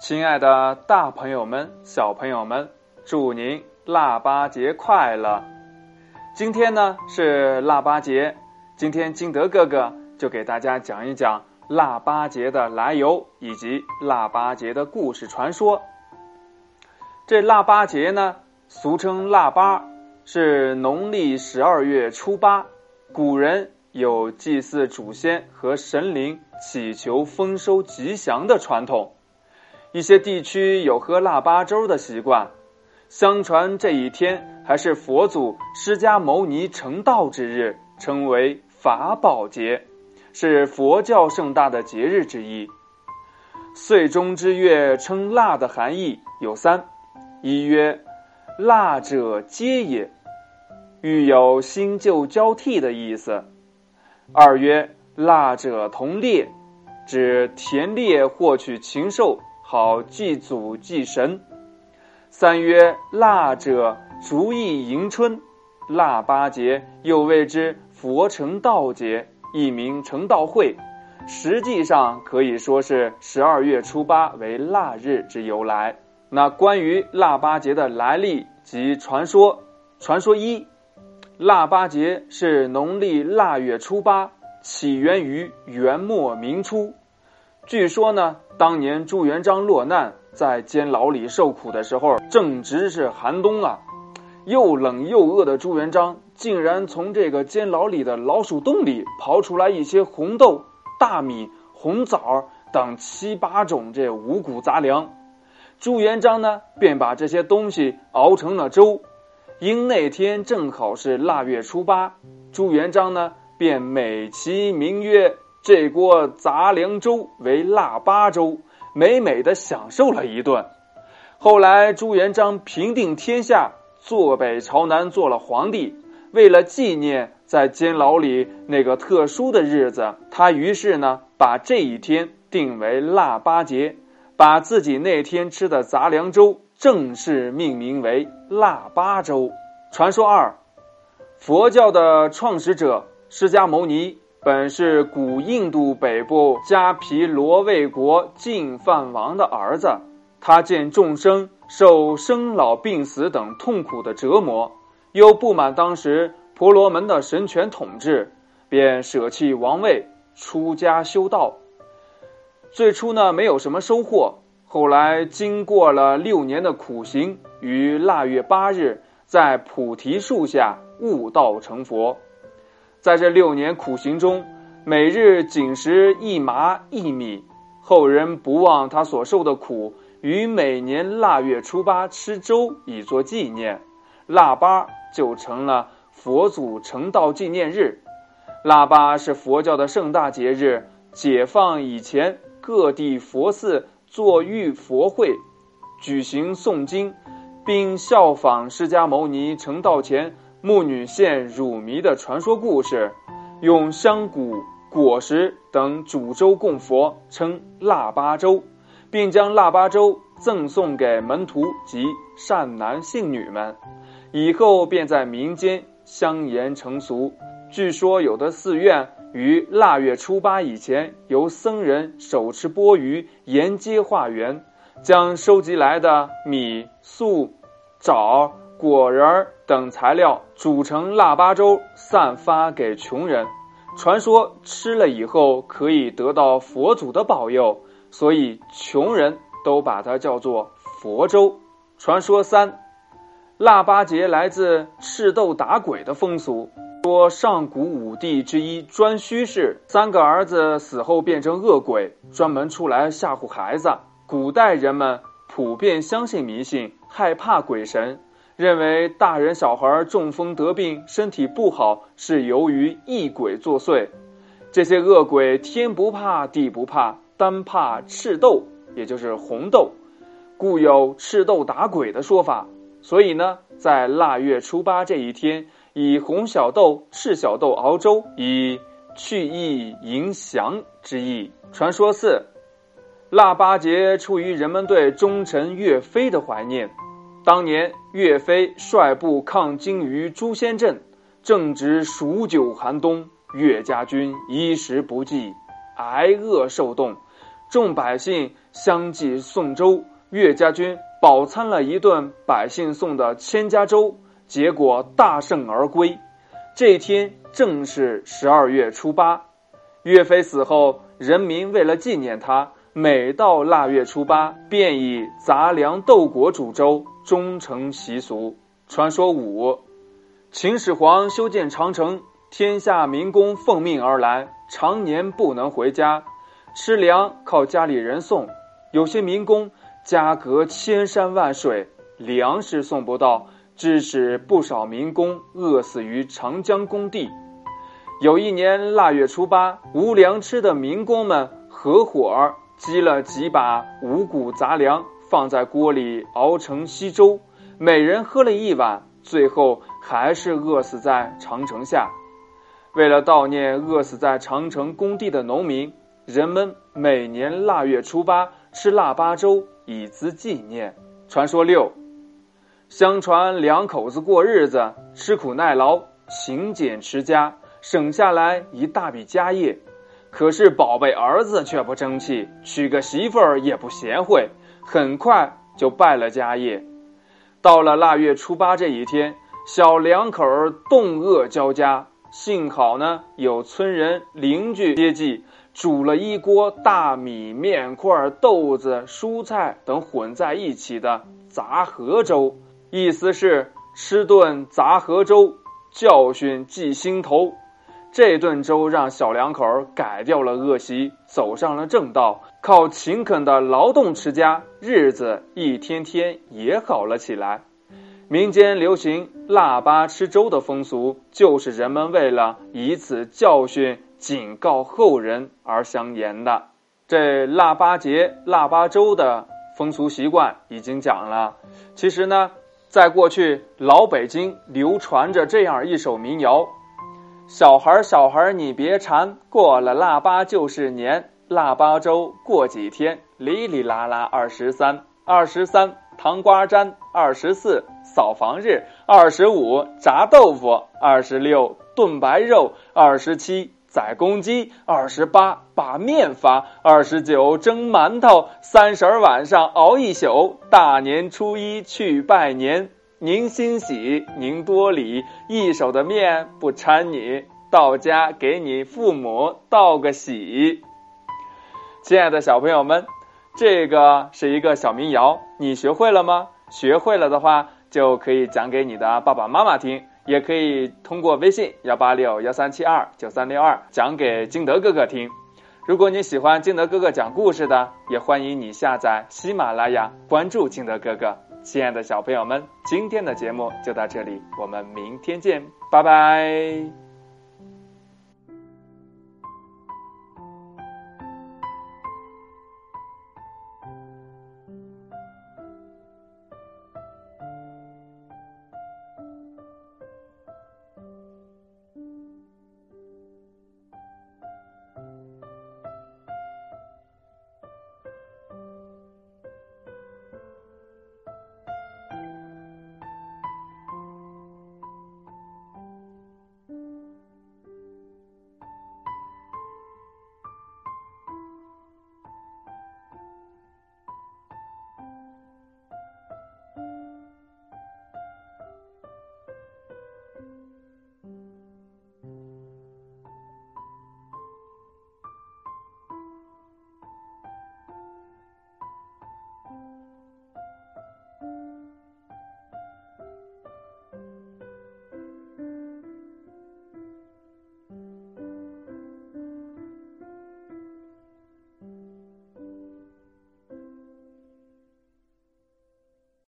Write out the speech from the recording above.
亲爱的，大朋友们、小朋友们，祝您腊八节快乐！今天呢是腊八节，今天金德哥哥就给大家讲一讲腊八节的来由以及腊八节的故事传说。这腊八节呢，俗称腊八，是农历十二月初八。古人有祭祀祖先和神灵、祈求丰收吉祥的传统。一些地区有喝腊八粥的习惯，相传这一天还是佛祖释迦牟尼成道之日，称为法宝节，是佛教盛大的节日之一。岁中之月称腊的含义有三：一曰腊者皆也，欲有新旧交替的意思；二曰腊者同猎，指田猎获取禽兽。好祭祖祭神。三曰腊者，逐意迎春。腊八节又谓之佛成道节，一名成道会。实际上可以说是十二月初八为腊日之由来。那关于腊八节的来历及传说，传说一：腊八节是农历腊月初八，起源于元末明初。据说呢，当年朱元璋落难，在监牢里受苦的时候，正值是寒冬啊，又冷又饿的朱元璋，竟然从这个监牢里的老鼠洞里刨出来一些红豆、大米、红枣等七八种这五谷杂粮。朱元璋呢，便把这些东西熬成了粥。因那天正好是腊月初八，朱元璋呢，便美其名曰。这锅杂粮粥为腊八粥，美美的享受了一顿。后来朱元璋平定天下，坐北朝南做了皇帝。为了纪念在监牢里那个特殊的日子，他于是呢把这一天定为腊八节，把自己那天吃的杂粮粥正式命名为腊八粥。传说二，佛教的创始者释迦牟尼。本是古印度北部迦毗罗卫国净饭王的儿子，他见众生受生老病死等痛苦的折磨，又不满当时婆罗门的神权统治，便舍弃王位，出家修道。最初呢，没有什么收获。后来经过了六年的苦行，于腊月八日，在菩提树下悟道成佛。在这六年苦行中，每日仅食一麻一米，后人不忘他所受的苦，于每年腊月初八吃粥以作纪念，腊八就成了佛祖成道纪念日。腊八是佛教的盛大节日，解放以前，各地佛寺做浴佛会，举行诵经，并效仿释迦牟尼成道前。牧女献乳糜的传说故事，用香谷、果实等煮粥供佛，称腊八粥，并将腊八粥赠送给门徒及善男信女们，以后便在民间相沿成俗。据说有的寺院于腊月初八以前，由僧人手持钵盂沿街化缘，将收集来的米、粟、枣。果仁等材料煮成腊八粥，散发给穷人。传说吃了以后可以得到佛祖的保佑，所以穷人都把它叫做佛粥。传说三，腊八节来自赤豆打鬼的风俗。说上古五帝之一颛顼氏三个儿子死后变成恶鬼，专门出来吓唬孩子。古代人们普遍相信迷信，害怕鬼神。认为大人小孩中风得病，身体不好是由于异鬼作祟。这些恶鬼天不怕地不怕，单怕赤豆，也就是红豆，故有赤豆打鬼的说法。所以呢，在腊月初八这一天，以红小豆、赤小豆熬粥，以去疫迎祥之意。传说四，腊八节出于人们对忠臣岳飞的怀念。当年岳飞率部抗金于朱仙镇，正值数九寒冬，岳家军衣食不济，挨饿受冻，众百姓相继送粥，岳家军饱餐了一顿百姓送的千家粥，结果大胜而归。这一天正是十二月初八，岳飞死后，人民为了纪念他，每到腊月初八，便以杂粮豆果煮粥，终成习俗。传说五，秦始皇修建长城，天下民工奉命而来，常年不能回家，吃粮靠家里人送。有些民工家隔千山万水，粮食送不到。致使不少民工饿死于长江工地。有一年腊月初八，无粮吃的民工们合伙积了几把五谷杂粮，放在锅里熬成稀粥，每人喝了一碗，最后还是饿死在长城下。为了悼念饿死在长城工地的农民，人们每年腊月初八吃腊八粥，以资纪念。传说六。相传两口子过日子，吃苦耐劳，勤俭持家，省下来一大笔家业。可是宝贝儿子却不争气，娶个媳妇儿也不贤惠，很快就败了家业。到了腊月初八这一天，小两口儿冻饿交加，幸好呢有村人邻居接济，煮了一锅大米、面块、豆子、蔬菜等混在一起的杂合粥。意思是吃顿杂合粥，教训记心头。这顿粥让小两口改掉了恶习，走上了正道，靠勤恳的劳动持家，日子一天天也好了起来。民间流行腊八吃粥的风俗，就是人们为了以此教训、警告后人而相言的。这腊八节、腊八粥的风俗习惯已经讲了，其实呢。在过去，老北京流传着这样一首民谣：“小孩儿，小孩儿，你别馋，过了腊八就是年。腊八粥过几天，哩哩啦啦二十三。二十三糖瓜粘，二十四扫房日，二十五炸豆腐，二十六炖白肉，二十七。”宰公鸡，二十八把面发，二十九蒸馒头，三十晚上熬一宿，大年初一去拜年。您欣喜，您多礼，一手的面不掺你，到家给你父母道个喜。亲爱的小朋友们，这个是一个小民谣，你学会了吗？学会了的话，就可以讲给你的爸爸妈妈听。也可以通过微信幺八六幺三七二九三六二讲给金德哥哥听。如果你喜欢金德哥哥讲故事的，也欢迎你下载喜马拉雅，关注金德哥哥。亲爱的小朋友们，今天的节目就到这里，我们明天见，拜拜。